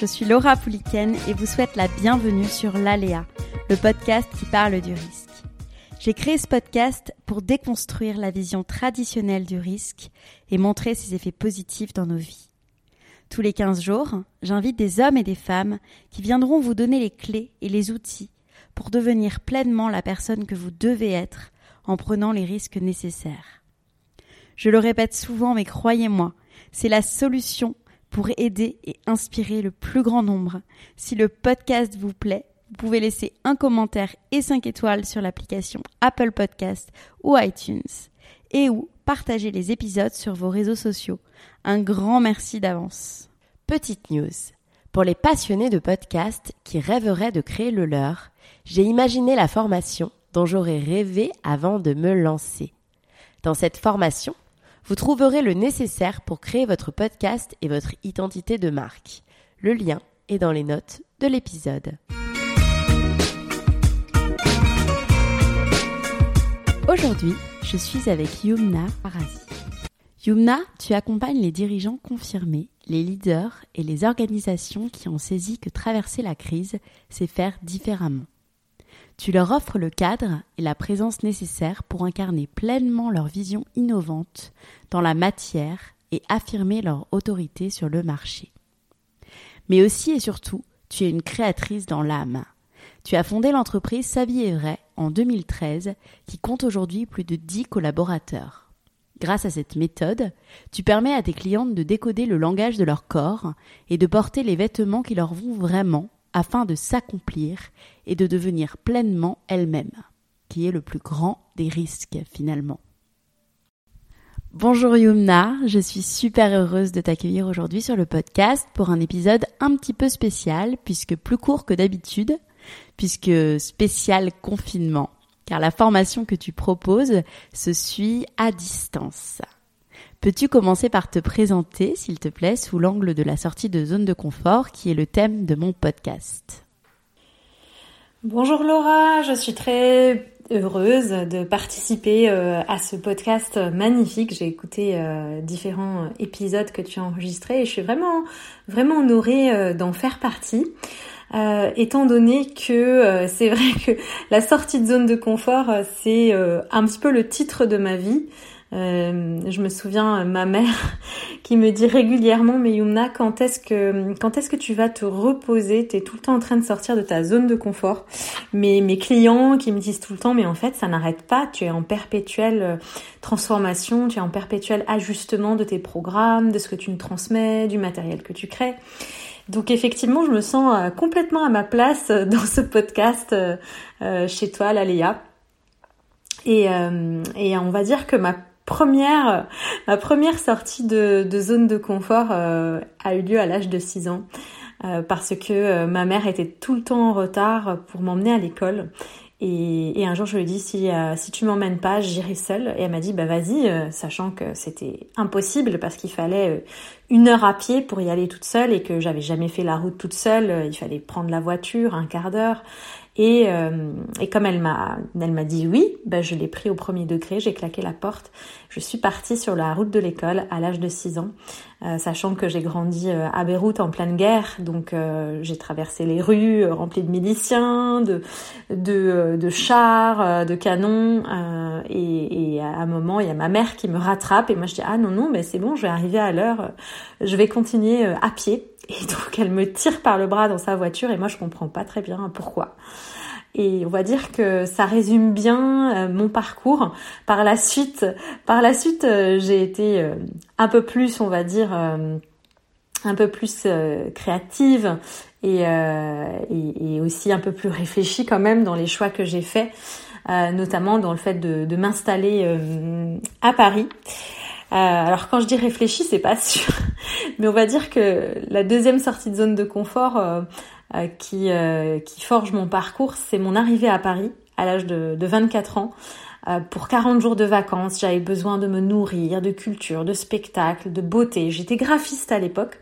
Je suis Laura Pouliken et vous souhaite la bienvenue sur l'Aléa, le podcast qui parle du risque. J'ai créé ce podcast pour déconstruire la vision traditionnelle du risque et montrer ses effets positifs dans nos vies. Tous les 15 jours, j'invite des hommes et des femmes qui viendront vous donner les clés et les outils pour devenir pleinement la personne que vous devez être en prenant les risques nécessaires. Je le répète souvent, mais croyez-moi, c'est la solution pour aider et inspirer le plus grand nombre. Si le podcast vous plaît, vous pouvez laisser un commentaire et 5 étoiles sur l'application Apple Podcast ou iTunes et ou partager les épisodes sur vos réseaux sociaux. Un grand merci d'avance. Petite news. Pour les passionnés de podcast qui rêveraient de créer le leur, j'ai imaginé la formation dont j'aurais rêvé avant de me lancer. Dans cette formation, vous trouverez le nécessaire pour créer votre podcast et votre identité de marque. Le lien est dans les notes de l'épisode. Aujourd'hui, je suis avec Yumna Parasi. Yumna, tu accompagnes les dirigeants confirmés, les leaders et les organisations qui ont saisi que traverser la crise, c'est faire différemment. Tu leur offres le cadre et la présence nécessaires pour incarner pleinement leur vision innovante dans la matière et affirmer leur autorité sur le marché. Mais aussi et surtout, tu es une créatrice dans l'âme. Tu as fondé l'entreprise Sa vie est vrai en 2013 qui compte aujourd'hui plus de 10 collaborateurs. Grâce à cette méthode, tu permets à tes clientes de décoder le langage de leur corps et de porter les vêtements qui leur vont vraiment afin de s'accomplir et de devenir pleinement elles-mêmes, qui est le plus grand des risques finalement. Bonjour Yumna, je suis super heureuse de t'accueillir aujourd'hui sur le podcast pour un épisode un petit peu spécial puisque plus court que d'habitude, puisque spécial confinement, car la formation que tu proposes se suit à distance. Peux-tu commencer par te présenter, s'il te plaît, sous l'angle de la sortie de zone de confort, qui est le thème de mon podcast? Bonjour Laura, je suis très heureuse de participer euh, à ce podcast magnifique. J'ai écouté euh, différents épisodes que tu as enregistrés et je suis vraiment vraiment honorée euh, d'en faire partie. étant donné que c'est vrai que la sortie de zone de confort, c'est un petit peu le titre de ma vie. Euh, je me souviens ma mère qui me dit régulièrement mais Yumna quand est-ce que quand est-ce que tu vas te reposer? Tu es tout le temps en train de sortir de ta zone de confort. Mais mes clients qui me disent tout le temps mais en fait ça n'arrête pas, tu es en perpétuelle euh, transformation, tu es en perpétuel ajustement de tes programmes, de ce que tu nous transmets, du matériel que tu crées. Donc effectivement, je me sens euh, complètement à ma place dans ce podcast chez toi, la Léa. Et, et on va dire que ma ma première sortie de, zone de confort euh, a eu lieu à l'âge de 6 ans. Euh, parce que euh, ma mère était tout le temps en retard pour m'emmener à l'école. Et, un jour, je lui ai dit, si, si tu m'emmènes pas, j'irai seule. Et elle m'a dit, bah vas-y, sachant que c'était impossible parce qu'il fallait une heure à pied pour y aller toute seule et que j'avais jamais fait la route toute seule. Il fallait prendre la voiture, un quart d'heure. Et, euh, et comme elle m'a, elle m'a dit oui, ben je l'ai pris au premier degré, j'ai claqué la porte. Je suis partie sur la route de l'école à l'âge de 6 ans, euh, sachant que j'ai grandi euh, à Beyrouth en pleine guerre, donc j'ai traversé les rues remplies de miliciens, de, de, de chars, de canons, et, et, à un moment il y a ma mère qui me rattrape et moi je dis ah non non mais c'est bon, je vais arriver à l'heure, je vais continuer à pied. Et donc elle me tire par le bras dans sa voiture et moi je comprends pas très bien pourquoi. Et on va dire que ça résume bien euh, mon parcours. Par la suite, par la suite, euh, j'ai été euh, un peu plus, on va dire, un peu plus créative et, aussi un peu plus réfléchi quand même dans les choix que j'ai faits, notamment dans le fait de m'installer à Paris. Alors quand je dis réfléchi, c'est pas sûr, mais on va dire que la deuxième sortie de zone de confort qui, qui forge mon parcours, c'est mon arrivée à Paris à l'âge de, de 24 ans. Euh, pour 40 jours de vacances, j'avais besoin de me nourrir de culture, de spectacle, de beauté. J'étais graphiste à l'époque.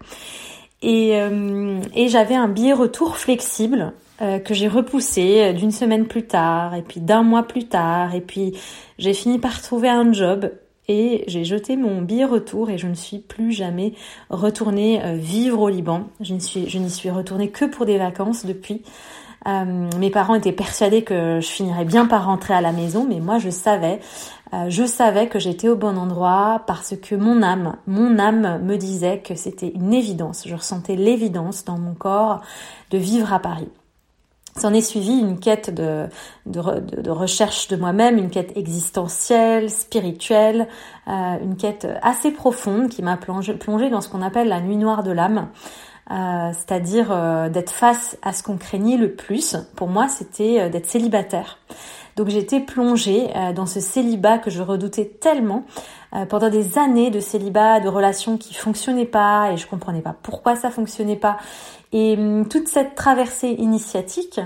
Et, euh, j'avais un billet retour flexible euh, que j'ai repoussé d'une semaine plus tard, et puis d'un mois plus tard, et puis j'ai fini par trouver un job et j'ai jeté mon billet retour et je ne suis plus jamais retournée vivre au Liban. Je n'y suis, je retournée que pour des vacances depuis. Euh, mes parents étaient persuadés que je finirais bien par rentrer à la maison, mais moi je savais, euh, je savais que j'étais au bon endroit parce que mon âme, mon âme me disait que c'était une évidence. Je ressentais l'évidence dans mon corps de vivre à Paris. S'en est suivi une quête de, recherche de moi-même, une quête existentielle, spirituelle, euh, une quête assez profonde qui m'a plongé, plongé dans ce qu'on appelle la nuit noire de l'âme. Euh, c'est-à-dire euh, d'être face à ce qu'on craignait le plus. Pour moi, c'était d'être célibataire. Donc j'étais plongée dans ce célibat que je redoutais tellement pendant des années de célibat, de relations qui fonctionnaient pas et je comprenais pas pourquoi ça fonctionnait pas. Et hum, toute cette traversée initiatique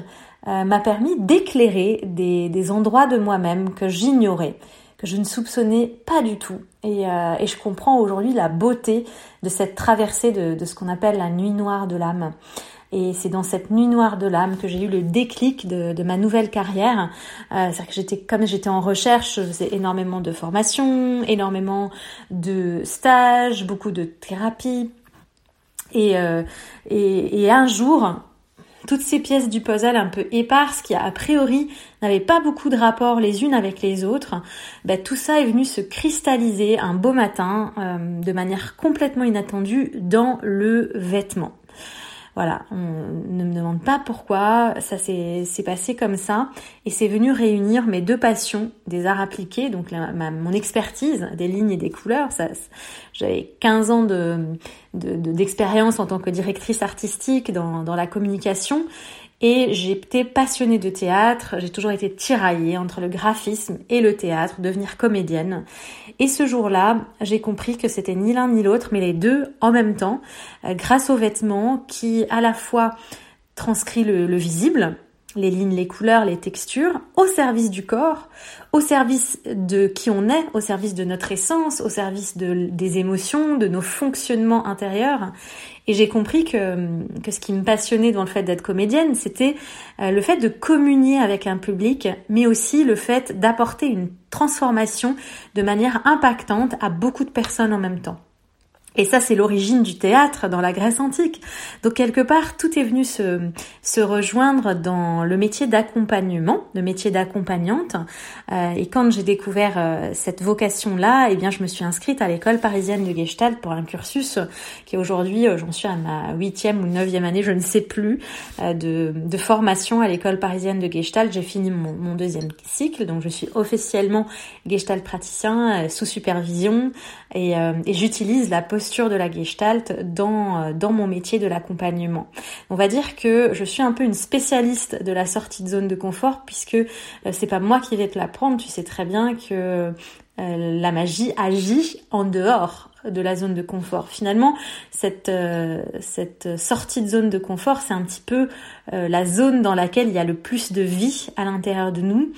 m'a permis d'éclairer des, endroits de moi-même que j'ignorais que je ne soupçonnais pas du tout. Et, euh, je comprends aujourd'hui la beauté de cette traversée de ce qu'on appelle la nuit noire de l'âme. Et c'est dans cette nuit noire de l'âme que j'ai eu le déclic de, ma nouvelle carrière. Euh, C'est-à-dire que j'étais, comme j'étais en recherche, je faisais énormément de formations, énormément de stages, beaucoup de thérapie. Et, euh, et, et un jour, toutes ces pièces du puzzle un peu éparses qui a priori n'avaient pas beaucoup de rapport les unes avec les autres, ben, tout ça est venu se cristalliser un beau matin euh, de manière complètement inattendue dans le vêtement. Voilà, on ne me demande pas pourquoi, ça s'est passé comme ça, et c'est venu réunir mes deux passions des arts appliqués, donc mon expertise des lignes et des couleurs. J'avais 15 ans de d'expérience en tant que directrice artistique dans, dans la communication, et été passionnée de théâtre, j'ai toujours été tiraillée entre le graphisme et le théâtre, devenir comédienne. Et ce jour-là, j'ai compris que c'était ni l'un ni l'autre, mais les deux en même temps, euh, grâce aux vêtements qui à la fois transcrit le visible, les lignes, les couleurs, les textures, au service du corps, au service de qui on est, au service de notre essence, au service de, des émotions, de nos fonctionnements intérieurs. Et j'ai compris que, que ce qui me passionnait dans le fait d'être comédienne, c'était euh, le fait de communier avec un public, mais aussi le fait d'apporter une transformation de manière impactante à beaucoup de personnes en même temps. Et ça, c'est l'origine du théâtre dans la Grèce antique. Donc quelque part, tout est venu se, se rejoindre dans le métier d'accompagnement, le métier d'accompagnante. Euh, et quand j'ai découvert euh, cette vocation-là, eh bien, je me suis inscrite à l'école parisienne de Gestalt pour un cursus qui aujourd'hui, euh, j'en suis à ma huitième ou neuvième année, je ne sais plus, de, de, formation à l'école parisienne de Gestalt. J'ai fini mon, mon, deuxième cycle, donc je suis officiellement Gestalt praticien sous supervision et, et j'utilise la posture de la gestalt dans, euh, dans mon métier de l'accompagnement. On va dire que je suis un peu une spécialiste de la sortie de zone de confort puisque euh, c'est pas moi qui vais te l'apprendre, tu sais très bien que euh, la magie agit en dehors de la zone de confort. Finalement, cette, cette sortie de zone de confort, c'est un petit peu la zone dans laquelle il y a le plus de vie à l'intérieur de nous.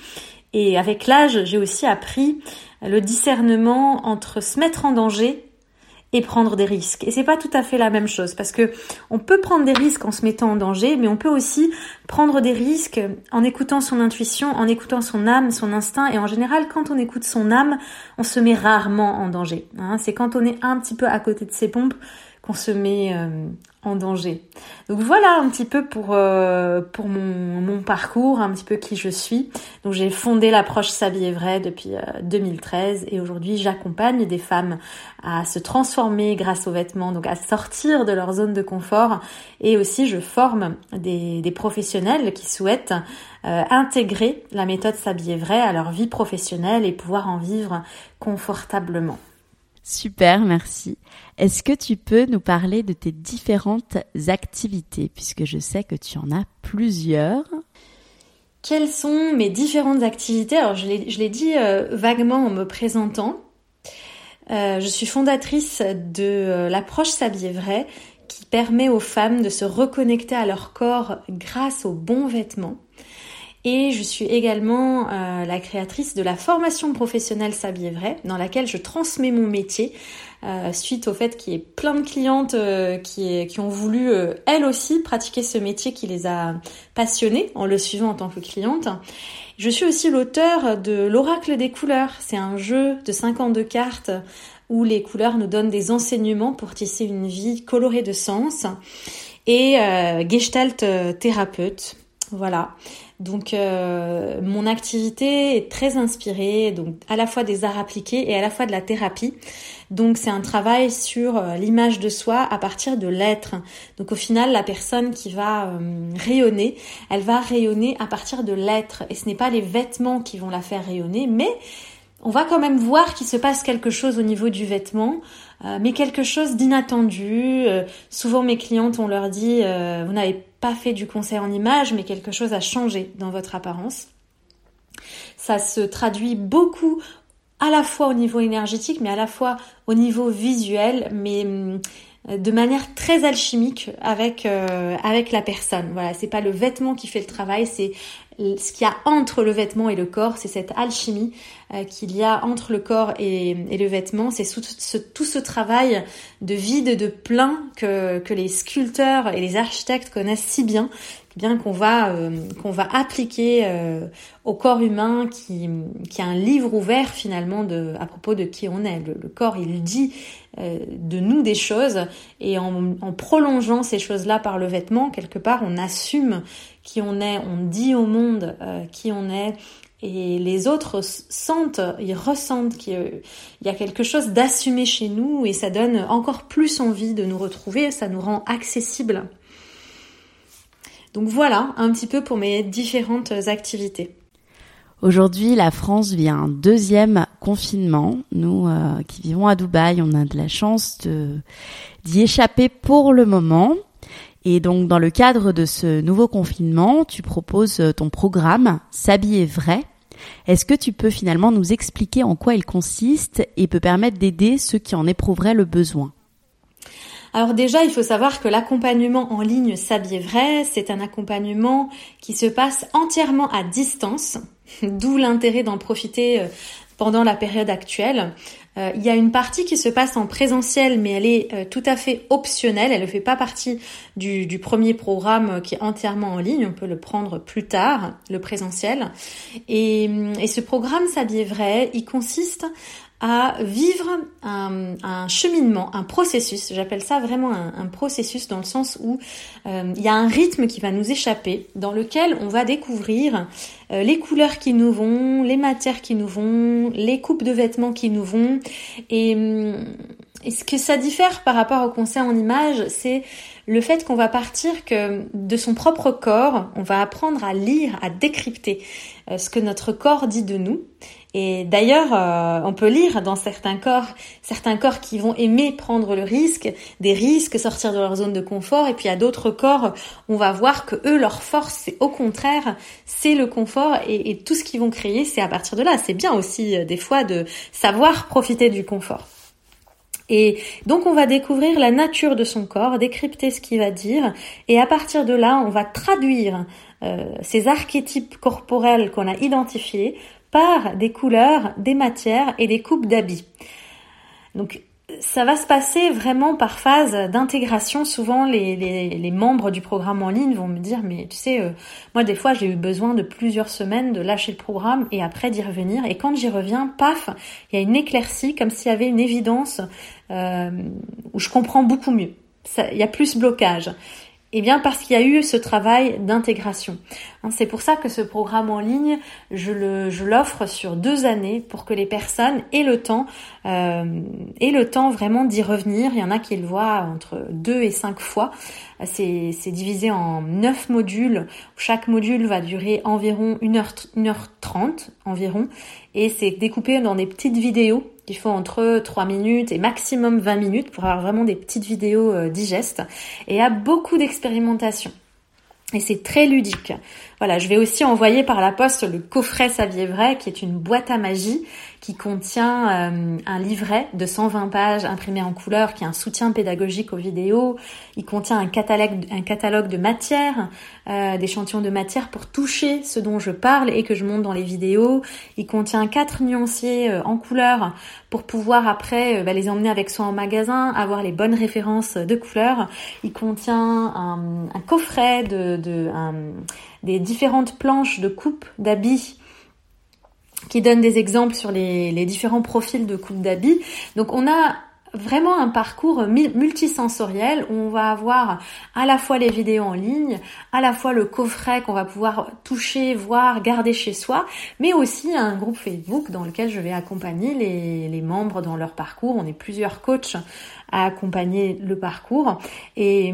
Et avec l'âge, j'ai aussi appris le discernement entre se mettre en danger et prendre des risques. Et c'est pas tout à fait la même chose parce que on peut prendre des risques en se mettant en danger, mais on peut aussi prendre des risques en écoutant son intuition, en écoutant son âme, son instinct. Et en général, quand on écoute son âme, on se met rarement en danger. Hein. C'est quand on est un petit peu à côté de ses pompes qu'on se met euh, danger. Donc voilà un petit peu pour euh, mon, parcours, un petit peu qui je suis. Donc j'ai fondé l'approche S'habiller vrai depuis 2013 euh, et aujourd'hui j'accompagne des femmes à se transformer grâce aux vêtements, donc à sortir de leur zone de confort et aussi je forme des, professionnels qui souhaitent euh, intégrer la méthode S'habiller vrai à leur vie professionnelle et pouvoir en vivre confortablement. Super, merci. Est-ce que tu peux nous parler de tes différentes activités, puisque je sais que tu en as plusieurs? Quelles sont mes différentes activités? Alors, je l'ai dit euh, vaguement en me présentant. Euh, je suis fondatrice de euh, l'approche S'habiller vrai, qui permet aux femmes de se reconnecter à leur corps grâce aux bons vêtements. Et je suis également euh, la créatrice de la formation professionnelle S'habiller vrai, dans laquelle je transmets mon métier euh, suite au fait qu'il y ait plein de clientes euh, qui, qui, ont voulu elles aussi pratiquer ce métier qui les a passionnées en le suivant en tant que cliente. Je suis aussi l'auteur de l'oracle des couleurs. C'est un jeu de 52 cartes où les couleurs nous donnent des enseignements pour tisser une vie colorée de sens. Et gestalt thérapeute. Voilà. Donc euh, mon activité est très inspirée, donc à la fois des arts appliqués et à la fois de la thérapie. Donc c'est un travail sur euh, l'image de soi à partir de l'être. Donc au final, la personne qui va euh, rayonner, elle va rayonner à partir de l'être. Et ce n'est pas les vêtements qui vont la faire rayonner, mais on va quand même voir qu'il se passe quelque chose au niveau du vêtement, mais quelque chose d'inattendu. souvent mes clientes, on leur dit, vous n'avez fait du conseil en image, mais quelque chose a changé dans votre apparence. Ça se traduit beaucoup à la fois au niveau énergétique, mais à la fois au niveau visuel, mais hum, de manière très alchimique avec euh, avec la personne. Voilà, c'est pas le vêtement qui fait le travail, c'est ce qu'il y a entre le vêtement et le corps, c'est cette alchimie euh, qu'il y a entre le corps et, le vêtement, c'est tout ce, tout ce travail de vide, de plein que, que les sculpteurs et les architectes connaissent si bien, bien qu'on va euh, qu'on va appliquer euh, au corps humain qui qui a un livre ouvert finalement de à propos de qui on est. Le, corps, il dit de nous des choses et en, en prolongeant ces choses-là par le vêtement, quelque part, on assume qui on est, on dit au monde euh, qui on est, et les autres sentent, ils ressentent qu'il y a quelque chose d'assumé chez nous, et ça donne encore plus envie de nous retrouver, ça nous rend accessible. Donc voilà un petit peu pour mes différentes activités. Aujourd'hui, la France vit un deuxième confinement. Nous euh, qui vivons à Dubaï, on a de la chance d'y échapper pour le moment. Et donc, dans le cadre de ce nouveau confinement, tu proposes euh, ton programme S'habiller vrai. Est-ce que tu peux finalement nous expliquer en quoi il consiste et peut permettre d'aider ceux qui en éprouveraient le besoin? Alors déjà, il faut savoir que l'accompagnement en ligne S'habiller vrai, c'est un accompagnement qui se passe entièrement à distance, d'où l'intérêt d'en profiter euh, pendant la période actuelle. Euh, il y a une partie qui se passe en présentiel, mais elle est euh, tout à fait optionnelle. Elle ne fait pas partie du, premier programme qui est entièrement en ligne. On peut le prendre plus tard, le présentiel. Et, et ce programme S'habiller vrai, il consiste à vivre un, cheminement, un processus. J'appelle ça vraiment un, processus dans le sens où euh, il y a un rythme qui va nous échapper, dans lequel on va découvrir euh, les couleurs qui nous vont, les matières qui nous vont, les coupes de vêtements qui nous vont. Et, ce que ça diffère par rapport au conseil en image, c'est le fait qu'on va partir de son propre corps, on va apprendre à lire, à décrypter euh, ce que notre corps dit de nous et d'ailleurs, euh, on peut lire dans certains corps, certains corps qui vont aimer prendre le risque, des risques, sortir de leur zone de confort, et puis à d'autres corps, on va voir que eux, leur force, c'est au contraire, c'est le confort, et, tout ce qu'ils vont créer, c'est à partir de là. C'est bien aussi euh, des fois de savoir profiter du confort. Et donc on va découvrir la nature de son corps, décrypter ce qu'il va dire, et à partir de là, on va traduire euh, ces archétypes corporels qu'on a identifiés par des couleurs, des matières et des coupes d'habits. Donc ça va se passer vraiment par phase d'intégration. Souvent, les, membres du programme en ligne vont me dire, mais tu sais, euh, moi des fois j'ai eu besoin de plusieurs semaines de lâcher le programme et après d'y revenir. Et quand j'y reviens, paf, il y a une éclaircie, comme s'il y avait une évidence euh, où je comprends beaucoup mieux. Il y a plus blocage. Eh bien parce qu'il y a eu ce travail d'intégration. Hein, c'est pour ça que ce programme en ligne, je, l'offre sur deux années pour que les personnes aient le temps, euh, aient le temps vraiment d'y revenir. Il y en a qui le voient entre deux et cinq fois. C'est, divisé en neuf modules. Chaque module va durer environ 1 heure, 1 heure 30 environ. et c'est découpé dans des petites vidéos qui font entre 3 minutes et maximum 20 minutes pour avoir vraiment des petites vidéos euh, digestes et a beaucoup d'expérimentation. C'est très ludique. Voilà, je vais aussi envoyer par la poste le coffret Saviez Vrai, qui est une boîte à magie qui contient euh, un livret de 120 pages imprimé en couleur, qui est un soutien pédagogique aux vidéos. Il contient un catalogue, un catalogue de matières, euh, d'échantillons de matières pour toucher ce dont je parle et que je montre dans les vidéos. Il contient quatre nuanciers euh, en couleur pour pouvoir après bah, les emmener avec soi en magasin, avoir les bonnes références de couleurs. Il contient un, coffret de, de des différentes planches de coupe d'habits qui donne des exemples sur les, différents profils de coupe d'habits. Donc on a vraiment un parcours multisensoriel où on va avoir à la fois les vidéos en ligne, à la fois le coffret qu'on va pouvoir toucher, voir, garder chez soi, mais aussi un groupe Facebook dans lequel je vais accompagner les, membres dans leur parcours. On est plusieurs coachs à accompagner le parcours et,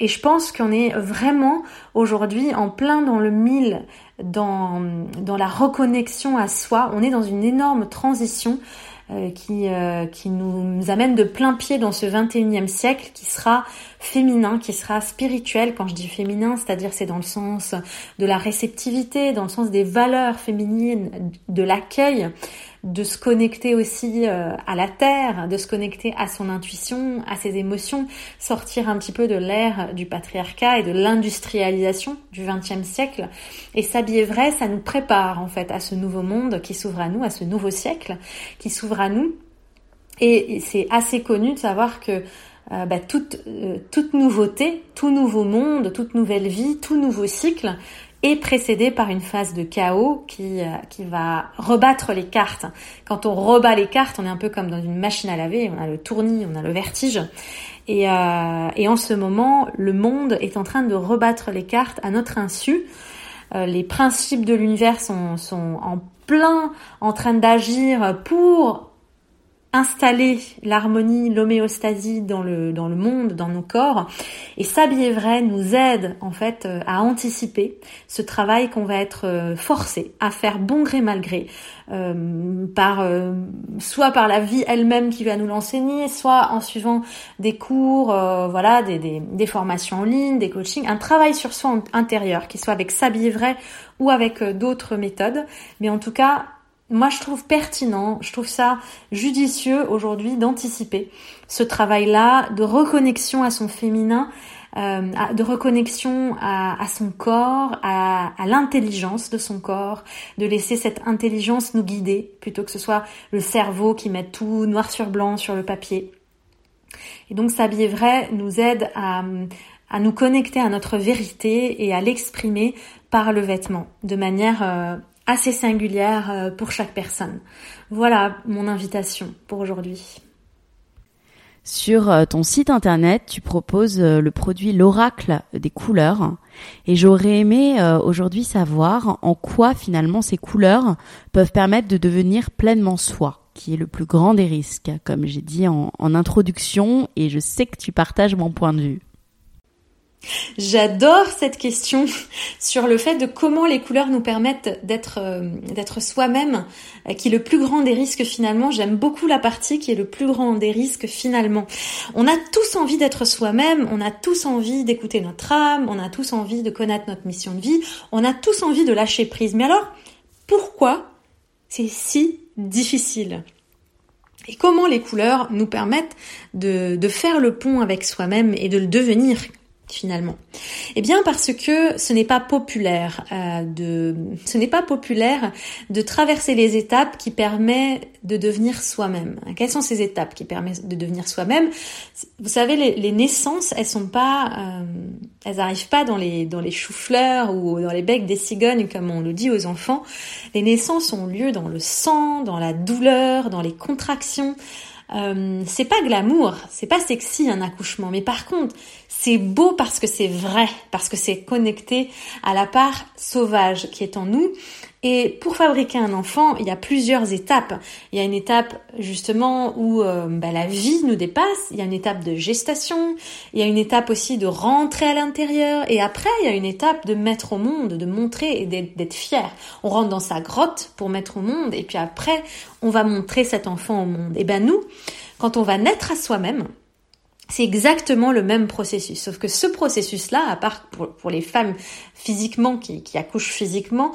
et je pense qu'on est vraiment aujourd'hui en plein dans le mille dans, dans la reconnexion à soi. On est dans une énorme transition qui, euh, qui nous amène de plein pied dans ce 21e siècle qui sera féminin, qui sera spirituel. Quand je dis féminin, c'est-à-dire c'est dans le sens de la réceptivité, dans le sens des valeurs féminines, de l'accueil, de se connecter aussi euh, à la terre, de se connecter à son intuition, à ses émotions, sortir un petit peu de l'ère du patriarcat et de l'industrialisation du XXe siècle. Et s'habiller vrai, ça nous prépare en fait à ce nouveau monde qui s'ouvre à nous, à ce nouveau siècle qui s'ouvre à nous. Et c'est assez connu de savoir que euh, bah, toute, euh, toute nouveauté, tout nouveau monde, toute nouvelle vie, tout nouveau cycle est précédé par une phase de chaos qui, euh, qui va rebattre les cartes. Quand on rebat les cartes, on est un peu comme dans une machine à laver, on a le tournis, on a le vertige. Et, euh, et en ce moment, le monde est en train de rebattre les cartes à notre insu. Euh, les principes de l'univers sont, sont en plein en train d'agir pour installer l'harmonie, l'homéostasie dans le, dans le monde, dans nos corps. Et s'habiller vrai nous aide en fait euh, à anticiper ce travail qu'on va être euh, forcé à faire bon gré mal gré, euh, par soit par la vie elle-même qui va nous l'enseigner, soit en suivant des cours, voilà, des, des, des, formations en ligne, des coachings, un travail sur soi intérieur, qui soit avec s'habiller vrai ou avec d'autres méthodes. Mais en tout cas, moi, je trouve pertinent, je trouve ça judicieux aujourd'hui d'anticiper ce travail-là de reconnexion à son féminin, euh, de reconnexion à, son corps, à, l'intelligence de son corps, de laisser cette intelligence nous guider plutôt que ce soit le cerveau qui met tout noir sur blanc sur le papier. Et donc s'habiller vrai nous aide à, à nous connecter à notre vérité et à l'exprimer par le vêtement de manière euh, assez singulière euh, pour chaque personne. Voilà mon invitation pour aujourd'hui. Sur euh, ton site internet, tu proposes euh, le produit l'oracle des couleurs et j'aurais aimé aujourd'hui savoir en quoi finalement ces couleurs peuvent permettre de devenir pleinement soi qui est le plus grand des risques, comme j'ai dit en, en introduction, et je sais que tu partages mon point de vue. J'adore cette question sur le fait de comment les couleurs nous permettent d'être euh, d'être soi-même, euh, qui est le plus grand des risques finalement. J'aime beaucoup la partie qui est le plus grand des risques finalement. On a tous envie d'être soi-même, on a tous envie d'écouter notre âme, on a tous envie de connaître notre mission de vie, on a tous envie de lâcher prise. Mais alors, pourquoi c'est si difficile? Et comment les couleurs nous permettent de, de faire le pont avec soi-même et de le devenir? Finalement Eh bien parce que ce n'est pas populaire euh, de ce n'est pas populaire de traverser les étapes qui permettent de devenir soi-même. Quelles sont ces étapes qui permettent de devenir soi-même? Vous savez les, naissances, elles sont pas euh, elles arrivent pas dans les dans les choux-fleurs ou dans les becs des cigognes comme on le dit aux enfants. Les naissances ont lieu dans le sang, dans la douleur, dans les contractions. Euh, c'est pas glamour, c'est pas sexy un accouchement, mais par contre, c'est beau parce que c'est vrai, parce que c'est connecté à la part sauvage qui est en nous Et pour fabriquer un enfant, il y a plusieurs étapes. Il y a une étape justement où euh, bah, la vie nous dépasse, il y a une étape de gestation, il y a une étape aussi de rentrer à l'intérieur, et après il y a une étape de mettre au monde, de montrer et d'être fier. On rentre dans sa grotte pour mettre au monde, et puis après on va montrer cet enfant au monde. Et ben nous, quand on va naître à soi-même, c'est exactement le même processus, sauf que ce processus-là, à part pour, les femmes physiquement qui, qui accouchent physiquement,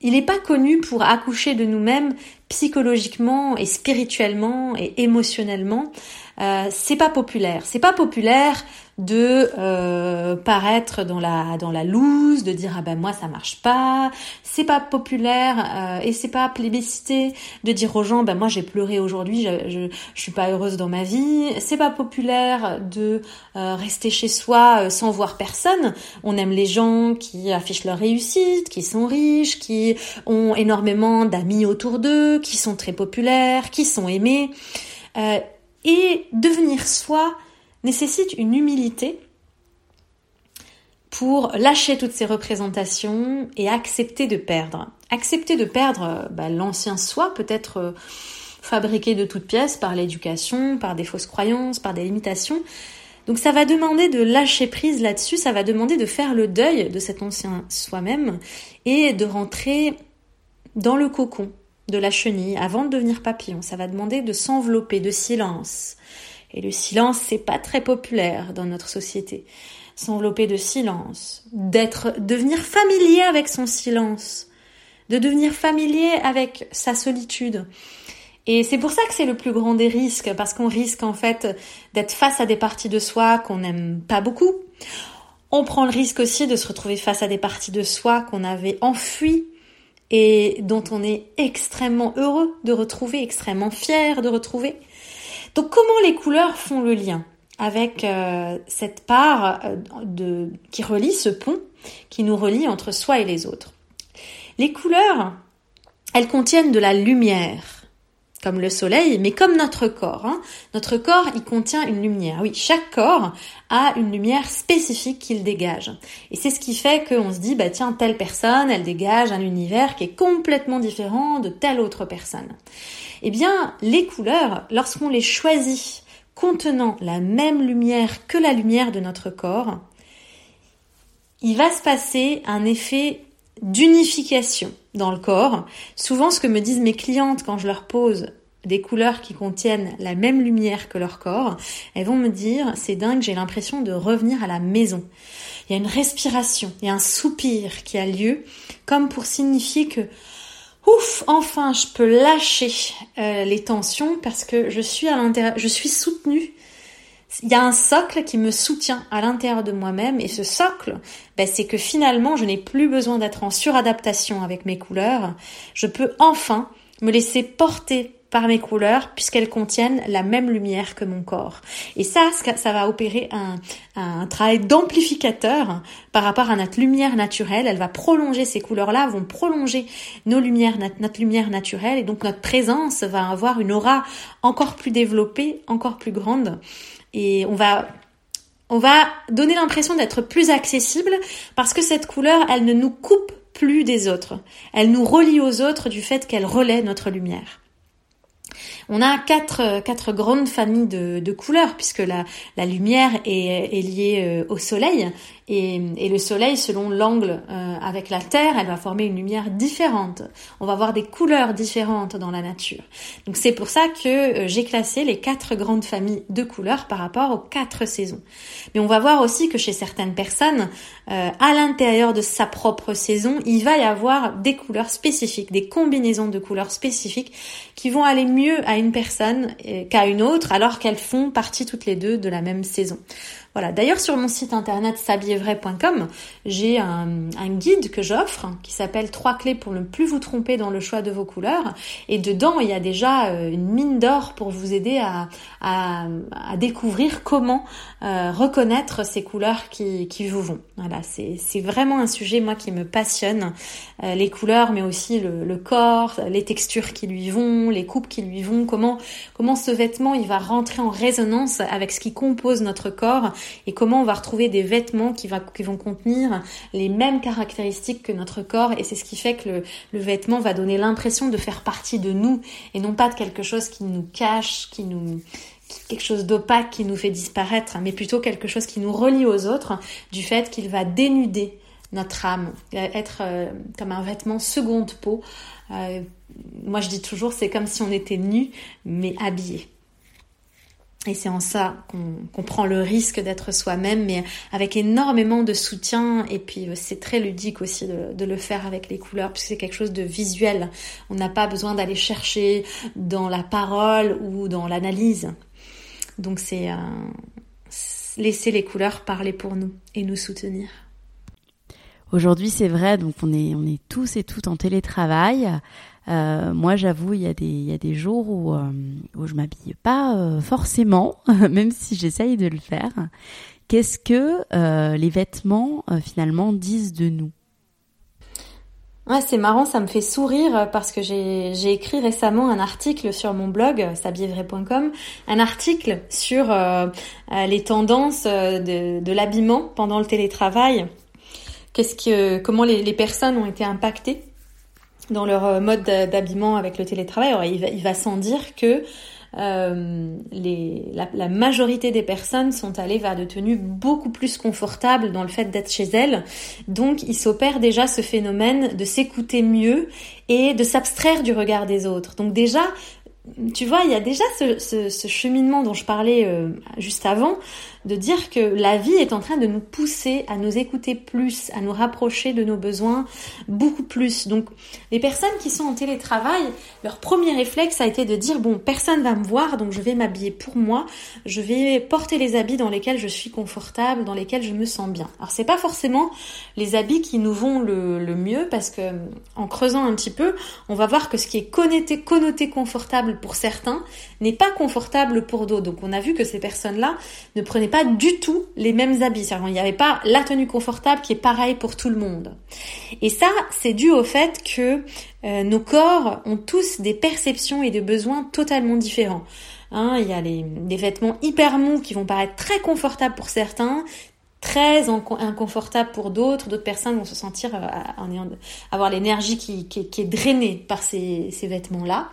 il n'est pas connu pour accoucher de nous-mêmes psychologiquement et spirituellement et émotionnellement. Euh, c'est pas populaire. C'est pas populaire de euh, paraître dans la dans la loose, de dire ah ben moi ça marche pas. C'est pas populaire euh, et c'est pas plébiscité de dire aux gens ben moi j'ai pleuré aujourd'hui, je, je, je suis pas heureuse dans ma vie. C'est pas populaire de euh, rester chez soi euh, sans voir personne. On aime les gens qui affichent leur réussite, qui sont riches, qui ont énormément d'amis autour d'eux, qui sont très populaires, qui sont aimés. Euh, et devenir soi nécessite une humilité pour lâcher toutes ces représentations et accepter de perdre. Accepter de perdre bah, l'ancien soi, peut-être euh, fabriqué de toutes pièces par l'éducation, par des fausses croyances, par des limitations. Donc ça va demander de lâcher prise là-dessus, ça va demander de faire le deuil de cet ancien soi-même et de rentrer dans le cocon de la chenille avant de devenir papillon. Ça va demander de s'envelopper de silence. Et le silence, c'est pas très populaire dans notre société. S'envelopper de silence, d'être, devenir familier avec son silence, de devenir familier avec sa solitude. Et c'est pour ça que c'est le plus grand des risques, parce qu'on risque en fait d'être face à des parties de soi qu'on n'aime pas beaucoup. On prend le risque aussi de se retrouver face à des parties de soi qu'on avait enfuies et dont on est extrêmement heureux de retrouver, extrêmement fier de retrouver. Donc comment les couleurs font le lien avec euh, cette part euh, de, qui relie ce pont qui nous relie entre soi et les autres? Les couleurs, elles contiennent de la lumière comme le soleil, mais comme notre corps. Hein. Notre corps, il contient une lumière. Oui, chaque corps a une lumière spécifique qu'il dégage. Et c'est ce qui fait qu'on se dit, bah tiens, telle personne, elle dégage un univers qui est complètement différent de telle autre personne. Eh bien, les couleurs, lorsqu'on les choisit contenant la même lumière que la lumière de notre corps, il va se passer un effet d'unification dans le corps. Souvent, ce que me disent mes clientes quand je leur pose des couleurs qui contiennent la même lumière que leur corps, elles vont me dire, c'est dingue, j'ai l'impression de revenir à la maison. Il y a une respiration, il y a un soupir qui a lieu, comme pour signifier que, ouf, enfin, je peux lâcher euh, les tensions parce que je suis à l'intérieur, je suis soutenue il y a un socle qui me soutient à l'intérieur de moi-même et ce socle, ben, c'est que finalement je n'ai plus besoin d'être en suradaptation avec mes couleurs. Je peux enfin me laisser porter par mes couleurs puisqu'elles contiennent la même lumière que mon corps. Et ça, ça va opérer un, un travail d'amplificateur par rapport à notre lumière naturelle. Elle va prolonger ces couleurs-là, vont prolonger nos lumières, notre lumière naturelle et donc notre présence va avoir une aura encore plus développée, encore plus grande et on va on va donner l'impression d'être plus accessible parce que cette couleur, elle ne nous coupe plus des autres. Elle nous relie aux autres du fait qu'elle relaie notre lumière. On a quatre, grandes familles de, couleurs puisque la, lumière est, est liée euh, au soleil et, et le soleil, selon l'angle euh, avec la Terre, elle va former une lumière différente. On va avoir des couleurs différentes dans la nature. Donc c'est pour ça que euh, j'ai classé les quatre grandes familles de couleurs par rapport aux quatre saisons. Mais on va voir aussi que chez certaines personnes, à l'intérieur de sa propre saison, il va y avoir des couleurs spécifiques, des combinaisons de couleurs spécifiques qui vont aller mieux à une personne euh, qu'à une autre alors qu'elles font partie toutes les deux de la même saison. Voilà. D'ailleurs, sur mon site internet sabiervray.com, j'ai un, guide que j'offre qui s'appelle Trois clés pour ne plus vous tromper dans le choix de vos couleurs. Et dedans, il y a déjà euh, une mine d'or pour vous aider à, découvrir comment euh, reconnaître ces couleurs qui, vous vont. Voilà, c'est vraiment un sujet moi qui me passionne. Euh, les couleurs, mais aussi le, le, corps, les textures qui lui vont, les coupes qui lui vont. Comment comment ce vêtement il va rentrer en résonance avec ce qui compose notre corps et comment on va retrouver des vêtements qui, vont contenir les mêmes caractéristiques que notre corps et c'est ce qui fait que le, vêtement va donner l'impression de faire partie de nous et non pas de quelque chose qui nous cache, qui nous quelque chose d'opaque qui nous fait disparaître, mais plutôt quelque chose qui nous relie aux autres, du fait qu'il va dénuder notre âme, être euh, comme un vêtement seconde peau. Euh, moi je dis toujours, c'est comme si on était nu, mais habillé. Et c'est en ça qu'on prend le risque d'être soi-même, mais avec énormément de soutien. Et puis euh, c'est très ludique aussi de, le faire avec les couleurs, puisque c'est quelque chose de visuel. On n'a pas besoin d'aller chercher dans la parole ou dans l'analyse. Donc c'est euh, laisser les couleurs parler pour nous et nous soutenir. Aujourd'hui, c'est vrai, donc on est, on est tous et toutes en télétravail. Euh, moi, j'avoue, il y, a des, y a des jours où, euh, où je m'habille pas euh, forcément, même si j'essaye de le faire. Qu'est-ce que euh, les vêtements finalement disent de nous? Ouais, c'est marrant, ça me fait sourire parce que j'ai écrit récemment un article sur mon blog sabievray.com, un article sur les tendances de, de l'habillement pendant le télétravail. Qu'est-ce que, comment les, les personnes ont été impactées? Dans leur euh, mode d'habillement avec le télétravail. Alors, il va, sans dire que euh, la, majorité des personnes sont allées vers de tenues beaucoup plus confortables dans le fait d'être chez elles. Donc, il s'opère déjà ce phénomène de s'écouter mieux et de s'abstraire du regard des autres. Donc déjà, tu vois, il y a déjà ce cheminement dont je parlais euh, juste avant, de dire que la vie est en train de nous pousser à nous écouter plus, à nous rapprocher de nos besoins beaucoup plus. Donc, les personnes qui sont en télétravail, leur premier réflexe a été de dire bon, personne va me voir, donc je vais m'habiller pour moi, je vais porter les habits dans lesquels je suis confortable, dans lesquels je me sens bien. Alors, c'est pas forcément les habits qui nous vont le, mieux, parce que en creusant un petit peu, on va voir que ce qui est connoté, connoté confortable pour certains n'est pas confortable pour d'autres. Donc, on a vu que ces personnes-là ne prenaient pas du tout les mêmes habits. Il n'y avait pas la tenue confortable qui est pareille pour tout le monde. Et ça, c'est dû au fait que euh, nos corps ont tous des perceptions et des besoins totalement différents. Hein, il y a les, des vêtements hyper mous qui vont paraître très confortables pour certains, très inconfortables pour d'autres. D'autres personnes vont se sentir euh, avoir l'énergie qui, qui, qui, est drainée par ces, ces vêtements-là.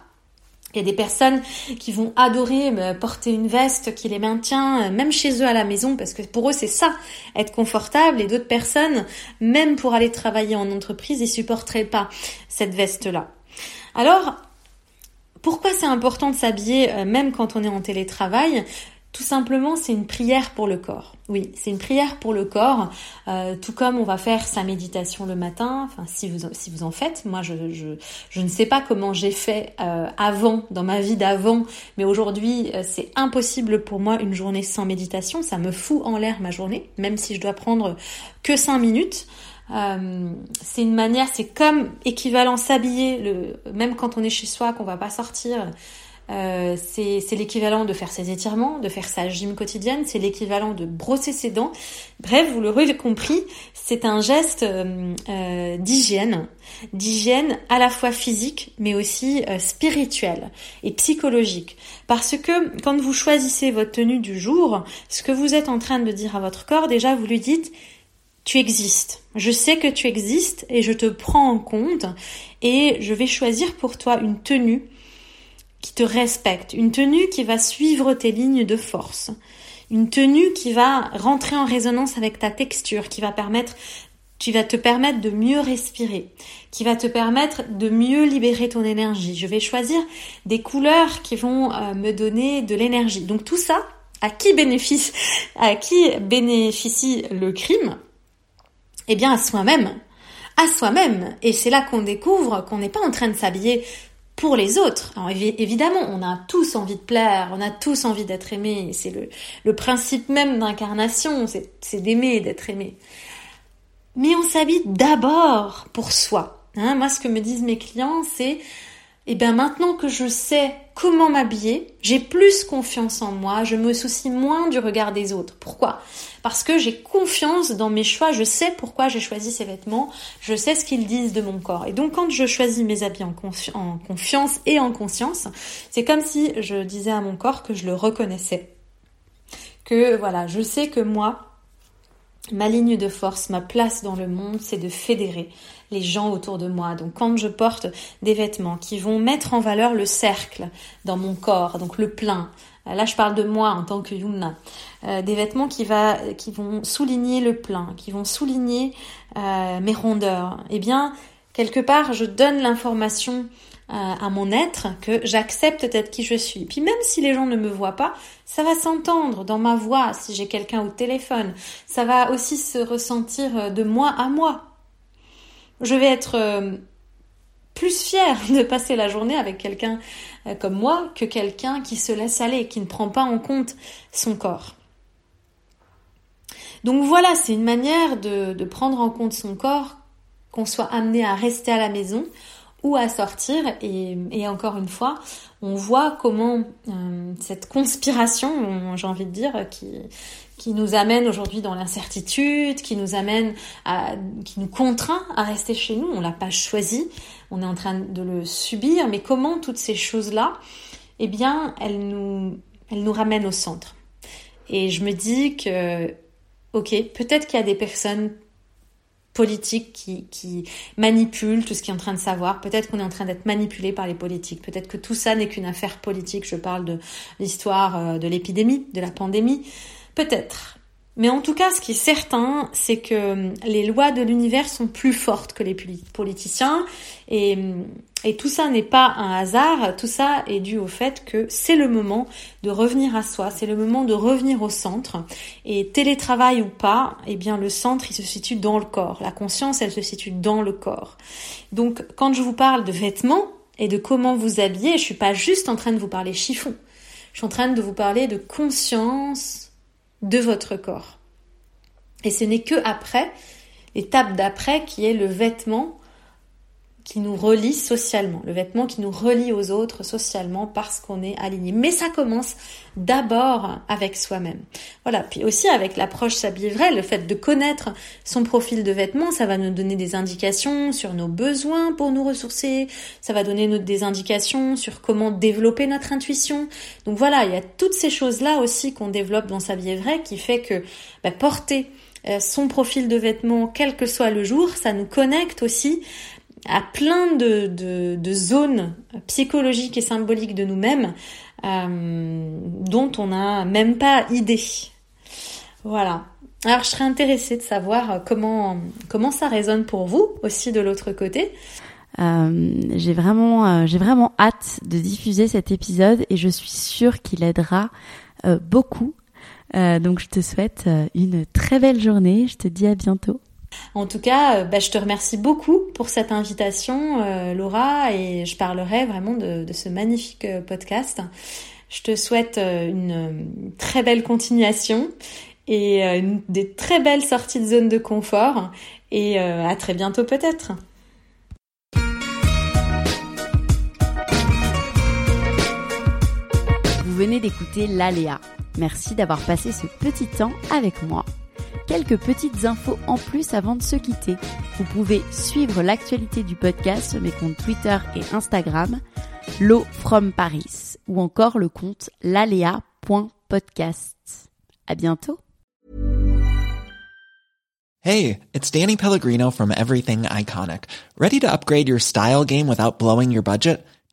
Il y a des personnes qui vont adorer porter une veste qui les maintient euh, même chez eux à la maison parce que pour eux c'est ça, être confortable et d'autres personnes, même pour aller travailler en entreprise, ils supporteraient pas cette veste-là. Alors, pourquoi c'est important de s'habiller euh, même quand on est en télétravail? Tout simplement, c'est une prière pour le corps. Oui, c'est une prière pour le corps, euh, tout comme on va faire sa méditation le matin. Enfin, si vous si vous en faites, moi je je, je ne sais pas comment j'ai fait euh, avant dans ma vie d'avant, mais aujourd'hui euh, c'est impossible pour moi une journée sans méditation. Ça me fout en l'air ma journée, même si je dois prendre que cinq minutes. C'est une manière, c'est comme équivalent s'habiller, le, même quand on est chez soi, qu'on va pas sortir. Euh, c'est l'équivalent de faire ses étirements, de faire sa gym quotidienne, c'est l'équivalent de brosser ses dents. Bref, vous l'aurez compris, c'est un geste euh, euh, d'hygiène, d'hygiène à la fois physique, mais aussi euh, spirituelle et psychologique. Parce que quand vous choisissez votre tenue du jour, ce que vous êtes en train de dire à votre corps, déjà vous lui dites tu existes. Je sais que tu existes et je te prends en compte et je vais choisir pour toi une tenue qui te respecte, une tenue qui va suivre tes lignes de force, une tenue qui va rentrer en résonance avec ta texture, qui va permettre qui va te permettre de mieux respirer, qui va te permettre de mieux libérer ton énergie. Je vais choisir des couleurs qui vont euh, me donner de l'énergie. Donc tout ça, à qui bénéficie, à qui bénéficie le crime? Eh bien à soi-même à soi-même. Et c'est là qu'on découvre qu'on n'est pas en train de s'habiller pour les autres. Évidemment, on a tous envie de plaire, on a tous envie d'être aimé. C'est le, principe même d'incarnation, c'est d'aimer et d'être aimé. Mais on s'habille d'abord pour soi. Hein, moi, ce que me disent mes clients, c'est eh bien maintenant que je sais comment m'habiller, j'ai plus confiance en moi, je me soucie moins du regard des autres. Pourquoi? Parce que j'ai confiance dans mes choix, je sais pourquoi j'ai choisi ces vêtements, je sais ce qu'ils disent de mon corps. Et donc quand je choisis mes habits en, confiance et en conscience, c'est comme si je disais à mon corps que je le reconnaissais que voilà, je sais que moi, ma ligne de force, ma place dans le monde, c'est de fédérer les gens autour de moi. Donc quand je porte des vêtements qui vont mettre en valeur le cercle dans mon corps, donc le plein, là je parle de moi en tant que Yumna, euh, des vêtements qui, vont souligner le plein, qui vont souligner euh, mes rondeurs, eh bien quelque part je donne l'information à mon être que j'accepte d'être qui je suis. Puis même si les gens ne me voient pas, ça va s'entendre dans ma voix si j'ai quelqu'un au téléphone. Ça va aussi se ressentir euh, de moi à moi. Je vais être euh, plus fière de passer la journée avec quelqu'un euh, comme moi que quelqu'un qui se laisse aller, qui ne prend pas en compte son corps. Donc voilà, c'est une manière de, prendre en compte son corps, qu'on soit amené à rester à la maison ou à sortir. Et, encore une fois, on voit comment euh, cette conspiration, j'ai envie de dire, qui, qui nous amène aujourd'hui dans l'incertitude, qui nous amène à, qui nous contraint à rester chez nous. On l'a pas choisi, on est en train de le subir. Mais comment toutes ces choses-là, eh bien, elles nous, elles nous ramènent au centre. Et je me dis que, ok, peut-être qu'il y a des personnes politique qui, qui manipule tout ce qui est en train de savoir. Peut-être qu'on est en train d'être manipulé par les politiques. Peut-être que tout ça n'est qu'une affaire politique. Je parle de l'histoire euh, de l'épidémie, de la pandémie. Peut-être. Mais en tout cas, ce qui est certain, c'est que hum, les lois de l'univers sont plus fortes que les politiciens et, hum, et tout ça n'est pas un hasard, tout ça est dû au fait que c'est le moment de revenir à soi, c'est le moment de revenir au centre et télétravail ou pas, eh bien le centre il se situe dans le corps, la conscience elle se situe dans le corps. Donc quand je vous parle de vêtements et de comment vous habiller, je suis pas juste en train de vous parler chiffon. Je suis en train de vous parler de conscience, de votre corps. Et ce n'est que après, l'étape d'après, qui est le vêtement qui nous relie socialement, le vêtement qui nous relie aux autres socialement parce qu'on est aligné. Mais ça commence d'abord avec soi-même. Voilà, puis aussi avec l'approche s'habiller vrai, le fait de connaître son profil de vêtements, ça va nous donner des indications sur nos besoins pour nous ressourcer, ça va donner des indications sur comment développer notre intuition. Donc voilà, il y a toutes ces choses-là aussi qu'on développe dans s'habiller vrai qui fait que bah, porter euh, son profil de vêtements, quel que soit le jour, ça nous connecte aussi à plein de, de, zones psychologiques et symboliques de nous-mêmes euh, dont on n'a même pas idée. Voilà. Alors je serais intéressée de savoir comment, comment ça résonne pour vous aussi de l'autre côté. Euh, j'ai vraiment, euh, j'ai vraiment hâte de diffuser cet épisode et je suis sûre qu'il aidera beaucoup. donc je te souhaite une très belle journée. Je te dis à bientôt. En tout cas, euh, bah, je te remercie beaucoup pour cette invitation, euh, Laura, et je parlerai vraiment de, ce magnifique euh, podcast. Je te souhaite une très belle continuation et des très belles sorties de zone de confort et à très bientôt peut-être. Vous venez d'écouter l'Aléa. Merci d'avoir passé ce petit temps avec moi quelques petites infos en plus avant de se quitter. Vous pouvez suivre l'actualité du podcast sur mes comptes Twitter et Instagram, Lo from Paris, ou encore le compte lalea.podcast. À bientôt. Hey, it's Danny Pellegrino from Everything Iconic. Ready to upgrade your style game without blowing your budget?